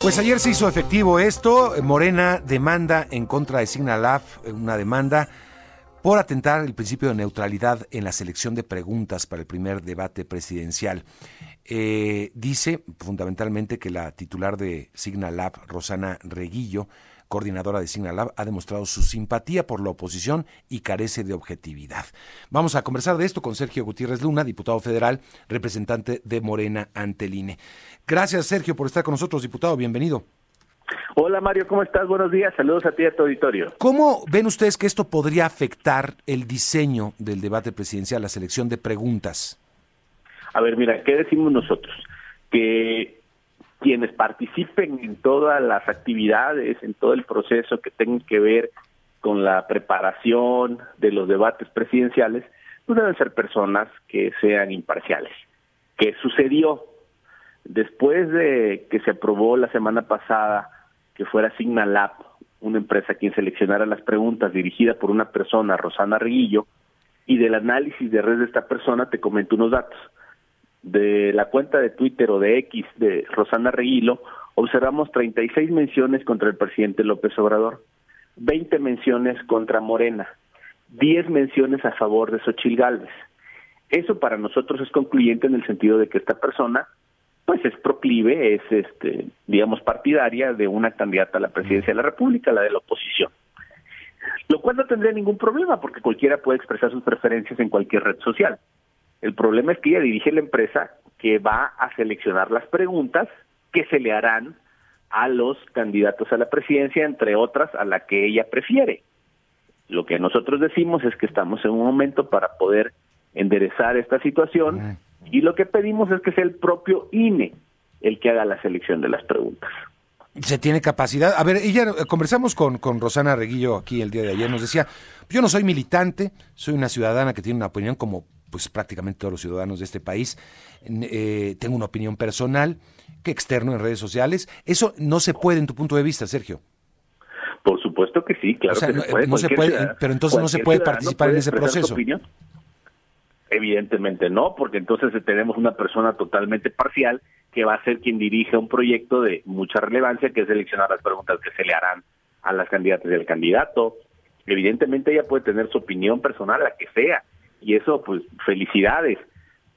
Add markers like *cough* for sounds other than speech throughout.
Pues ayer se hizo efectivo esto. Morena demanda en contra de Signalab, una demanda por atentar el principio de neutralidad en la selección de preguntas para el primer debate presidencial. Eh, dice fundamentalmente que la titular de Signalab, Rosana Reguillo, coordinadora de Signalab, ha demostrado su simpatía por la oposición y carece de objetividad. Vamos a conversar de esto con Sergio Gutiérrez Luna, diputado federal, representante de Morena ante el INE. Gracias, Sergio, por estar con nosotros, diputado. Bienvenido. Hola Mario, ¿cómo estás? Buenos días, saludos a ti y a tu auditorio. ¿Cómo ven ustedes que esto podría afectar el diseño del debate presidencial, la selección de preguntas? A ver, mira, ¿qué decimos nosotros? Que quienes participen en todas las actividades, en todo el proceso que tenga que ver con la preparación de los debates presidenciales, pues deben ser personas que sean imparciales. ¿Qué sucedió? Después de que se aprobó la semana pasada que fuera Signalab, una empresa quien seleccionara las preguntas dirigida por una persona, Rosana Reguillo, y del análisis de red de esta persona te comento unos datos de la cuenta de Twitter o de X de Rosana Reguilo, observamos 36 menciones contra el presidente López Obrador, 20 menciones contra Morena, 10 menciones a favor de Xochil Gálvez. Eso para nosotros es concluyente en el sentido de que esta persona pues es proclive, es este, digamos partidaria de una candidata a la presidencia de la República, la de la oposición. Lo cual no tendría ningún problema porque cualquiera puede expresar sus preferencias en cualquier red social. El problema es que ella dirige la empresa que va a seleccionar las preguntas que se le harán a los candidatos a la presidencia, entre otras a la que ella prefiere. Lo que nosotros decimos es que estamos en un momento para poder enderezar esta situación y lo que pedimos es que sea el propio INE el que haga la selección de las preguntas. Se tiene capacidad. A ver, ella conversamos con, con Rosana Reguillo aquí el día de ayer, nos decía, yo no soy militante, soy una ciudadana que tiene una opinión como pues prácticamente todos los ciudadanos de este país. Eh, tengo una opinión personal que externo en redes sociales. Eso no se puede en tu punto de vista, Sergio. Por supuesto que sí, claro que no se puede, pero entonces no se puede participar en ese proceso. Evidentemente no, porque entonces tenemos una persona totalmente parcial que va a ser quien dirija un proyecto de mucha relevancia, que es seleccionar las preguntas que se le harán a las candidatas del candidato. Evidentemente ella puede tener su opinión personal, la que sea, y eso pues felicidades,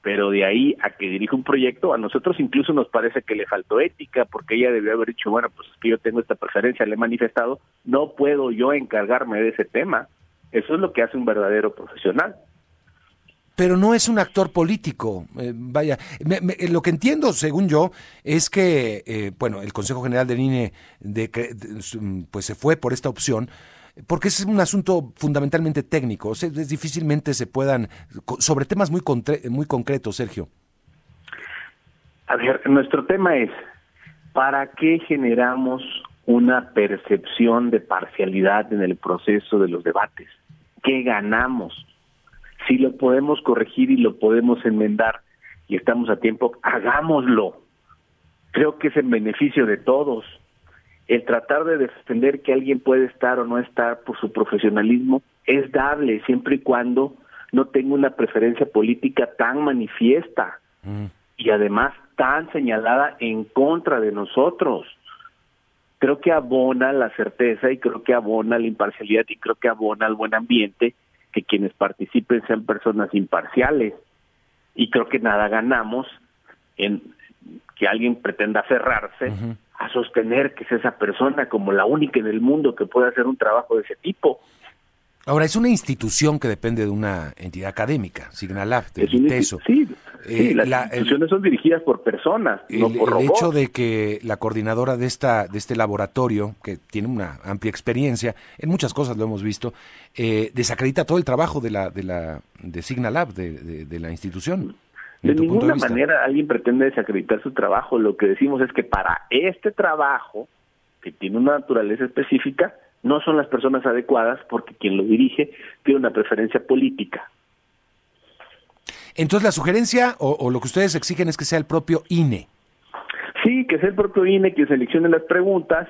pero de ahí a que dirija un proyecto, a nosotros incluso nos parece que le faltó ética, porque ella debió haber dicho, bueno, pues es que yo tengo esta preferencia, le he manifestado, no puedo yo encargarme de ese tema. Eso es lo que hace un verdadero profesional. Pero no es un actor político. Eh, vaya, lo que entiendo, según yo, es que, eh, bueno, el Consejo General del INE de, pues se fue por esta opción, porque es un asunto fundamentalmente técnico, es, difícilmente se puedan, sobre temas muy, muy concretos, Sergio. A ver, nuestro tema es, ¿para qué generamos una percepción de parcialidad en el proceso de los debates? ¿Qué ganamos? Si lo podemos corregir y lo podemos enmendar y estamos a tiempo, hagámoslo. Creo que es en beneficio de todos el tratar de defender que alguien puede estar o no estar por su profesionalismo es dable siempre y cuando no tenga una preferencia política tan manifiesta mm. y además tan señalada en contra de nosotros. Creo que abona la certeza y creo que abona la imparcialidad y creo que abona el buen ambiente que quienes participen sean personas imparciales. Y creo que nada ganamos en que alguien pretenda cerrarse a sostener que es esa persona como la única en el mundo que puede hacer un trabajo de ese tipo. Ahora, es una institución que depende de una entidad académica, Signalab, de ITESO. Sí, eh, las instituciones son dirigidas por personas, no por El hecho de que la coordinadora de esta de este laboratorio, que tiene una amplia experiencia, en muchas cosas lo hemos visto, eh, desacredita todo el trabajo de la de la de Signalab, de, de la institución. De ninguna manera alguien pretende desacreditar su trabajo. Lo que decimos es que para este trabajo, que tiene una naturaleza específica, no son las personas adecuadas porque quien lo dirige tiene una preferencia política. Entonces la sugerencia o, lo que ustedes exigen es que sea el propio INE. Sí, que sea el propio INE quien seleccione las preguntas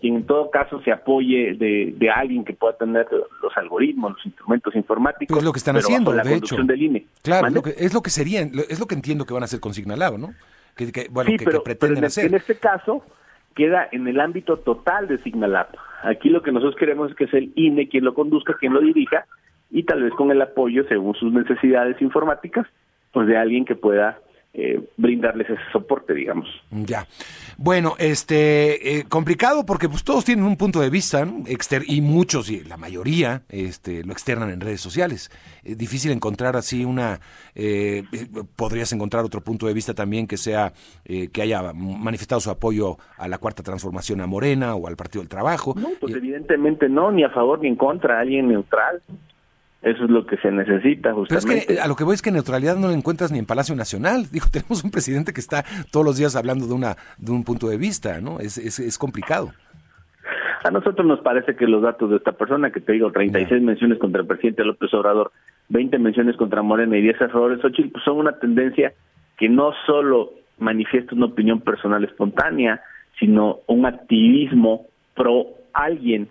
quien en todo caso se apoye de, de, alguien que pueda tener los algoritmos, los instrumentos informáticos. Pues es lo que están haciendo, la de hecho. Del INE. Claro, es lo que sería, es lo que entiendo que van a hacer con Signalado, ¿no? Que, bueno, sí, que, pero, pretenden en, hacer. En este caso, queda en el ámbito total de Signalab. Aquí lo que nosotros queremos es que sea el INE quien lo conduzca, quien lo dirija, y tal vez con el apoyo, según sus necesidades informáticas, pues de alguien que pueda eh, brindarles ese soporte, digamos. Ya. Bueno, este eh, complicado porque pues todos tienen un punto de vista, y muchos y la mayoría este lo externan en redes sociales. Es difícil encontrar así una eh, podrías encontrar otro punto de vista también que sea que haya manifestado su apoyo a la cuarta transformación a Morena o al Partido del Trabajo. No, pues evidentemente no, ni a favor ni en contra, alguien neutral. Eso es lo que se necesita justamente. Pero es que a lo que voy es que neutralidad no la encuentras ni en Palacio Nacional. *laughs* Digo, tenemos un presidente que está todos los días hablando de una de un punto de vista, ¿no? Es, es, es complicado. A nosotros nos parece que los datos de esta persona, que te digo, 36 menciones contra el presidente López Obrador, 20 menciones contra Morena y 10 errores, Xochitl, pues son una tendencia que no solo manifiesta una opinión personal espontánea, sino un activismo pro alguien,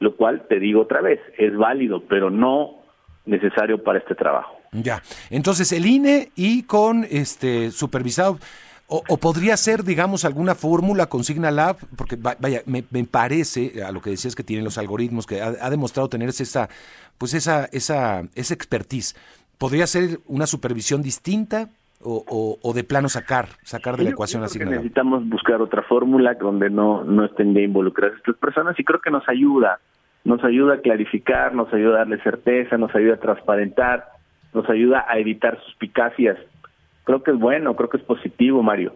lo cual, te digo otra vez, es válido, pero no necesario para este trabajo. Ya, entonces el INE y con este supervisado, o, podría ser, digamos, alguna fórmula con Signalab, porque vaya, me, parece, a lo que decías que tienen los algoritmos, que ha, demostrado tener esa, pues esa, esa, esa expertise. ¿Podría ser una supervisión distinta o, o, de plano sacar, sacar de la ecuación a Signalab? Necesitamos buscar otra fórmula donde no, no estén ya involucradas estas personas y creo que nos ayuda nos ayuda a clarificar, nos ayuda a darle certeza, nos ayuda a transparentar, nos ayuda a evitar suspicacias. Creo que es bueno, creo que es positivo, Mario.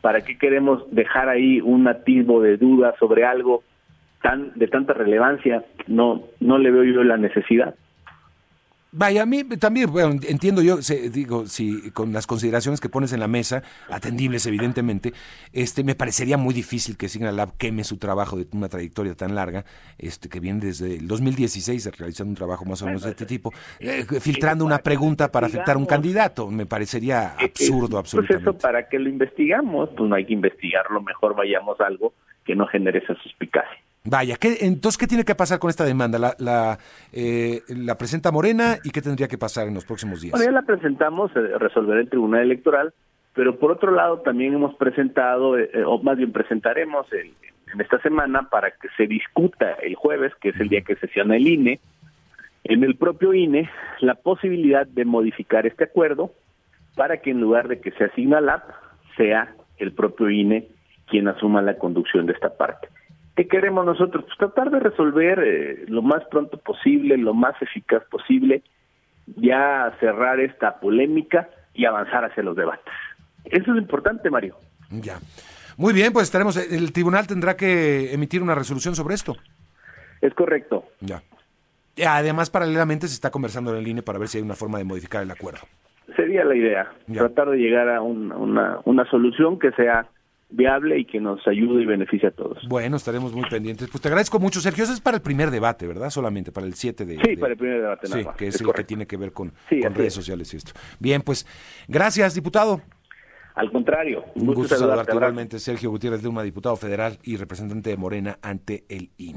¿Para qué queremos dejar ahí un atisbo de duda sobre algo tan de tanta relevancia? No, no le veo yo la necesidad. Vaya, a mí también, bueno, entiendo yo, digo, si con las consideraciones que pones en la mesa, atendibles evidentemente, este, me parecería muy difícil que Signalab queme su trabajo de una trayectoria tan larga, este, que viene desde el 2016 realizando un trabajo más o menos de este tipo, eh, filtrando una pregunta para afectar a un candidato, me parecería eh, eh, absurdo, absolutamente. Pues eso, ¿para que lo investigamos? Pues no hay que investigarlo, mejor vayamos a algo que no genere esa suspicacia. Vaya, ¿qué, entonces, ¿qué tiene que pasar con esta demanda? ¿La, la, eh, la presenta Morena y qué tendría que pasar en los próximos días? Bueno, ya la presentamos, eh, resolverá el Tribunal Electoral, pero por otro lado también hemos presentado, eh, o más bien presentaremos en esta semana para que se discuta el jueves, que es el día que sesiona el INE, en el propio INE, la posibilidad de modificar este acuerdo para que en lugar de que se asigna la sea el propio INE quien asuma la conducción de esta parte. ¿Qué queremos nosotros? Pues tratar de resolver eh, lo más pronto posible, lo más eficaz posible, ya cerrar esta polémica y avanzar hacia los debates. Eso es importante, Mario. Ya. Muy bien, pues estaremos. El tribunal tendrá que emitir una resolución sobre esto. Es correcto. Ya. Además, paralelamente se está conversando en el INE para ver si hay una forma de modificar el acuerdo. Sería la idea, tratar de llegar a una, una solución que sea viable y que nos ayude y beneficie a todos. Bueno, estaremos muy pendientes. Pues te agradezco mucho, Sergio. Eso es para el primer debate, ¿verdad? Solamente para el 7 de... Sí, para el primer debate. Sí, que es, el que tiene que ver con, redes sociales y esto. Bien, pues gracias, diputado. Al contrario. Un gusto, saludarte, saludarte igualmente, Sergio Gutiérrez de Uma, diputado federal y representante de Morena ante el INE.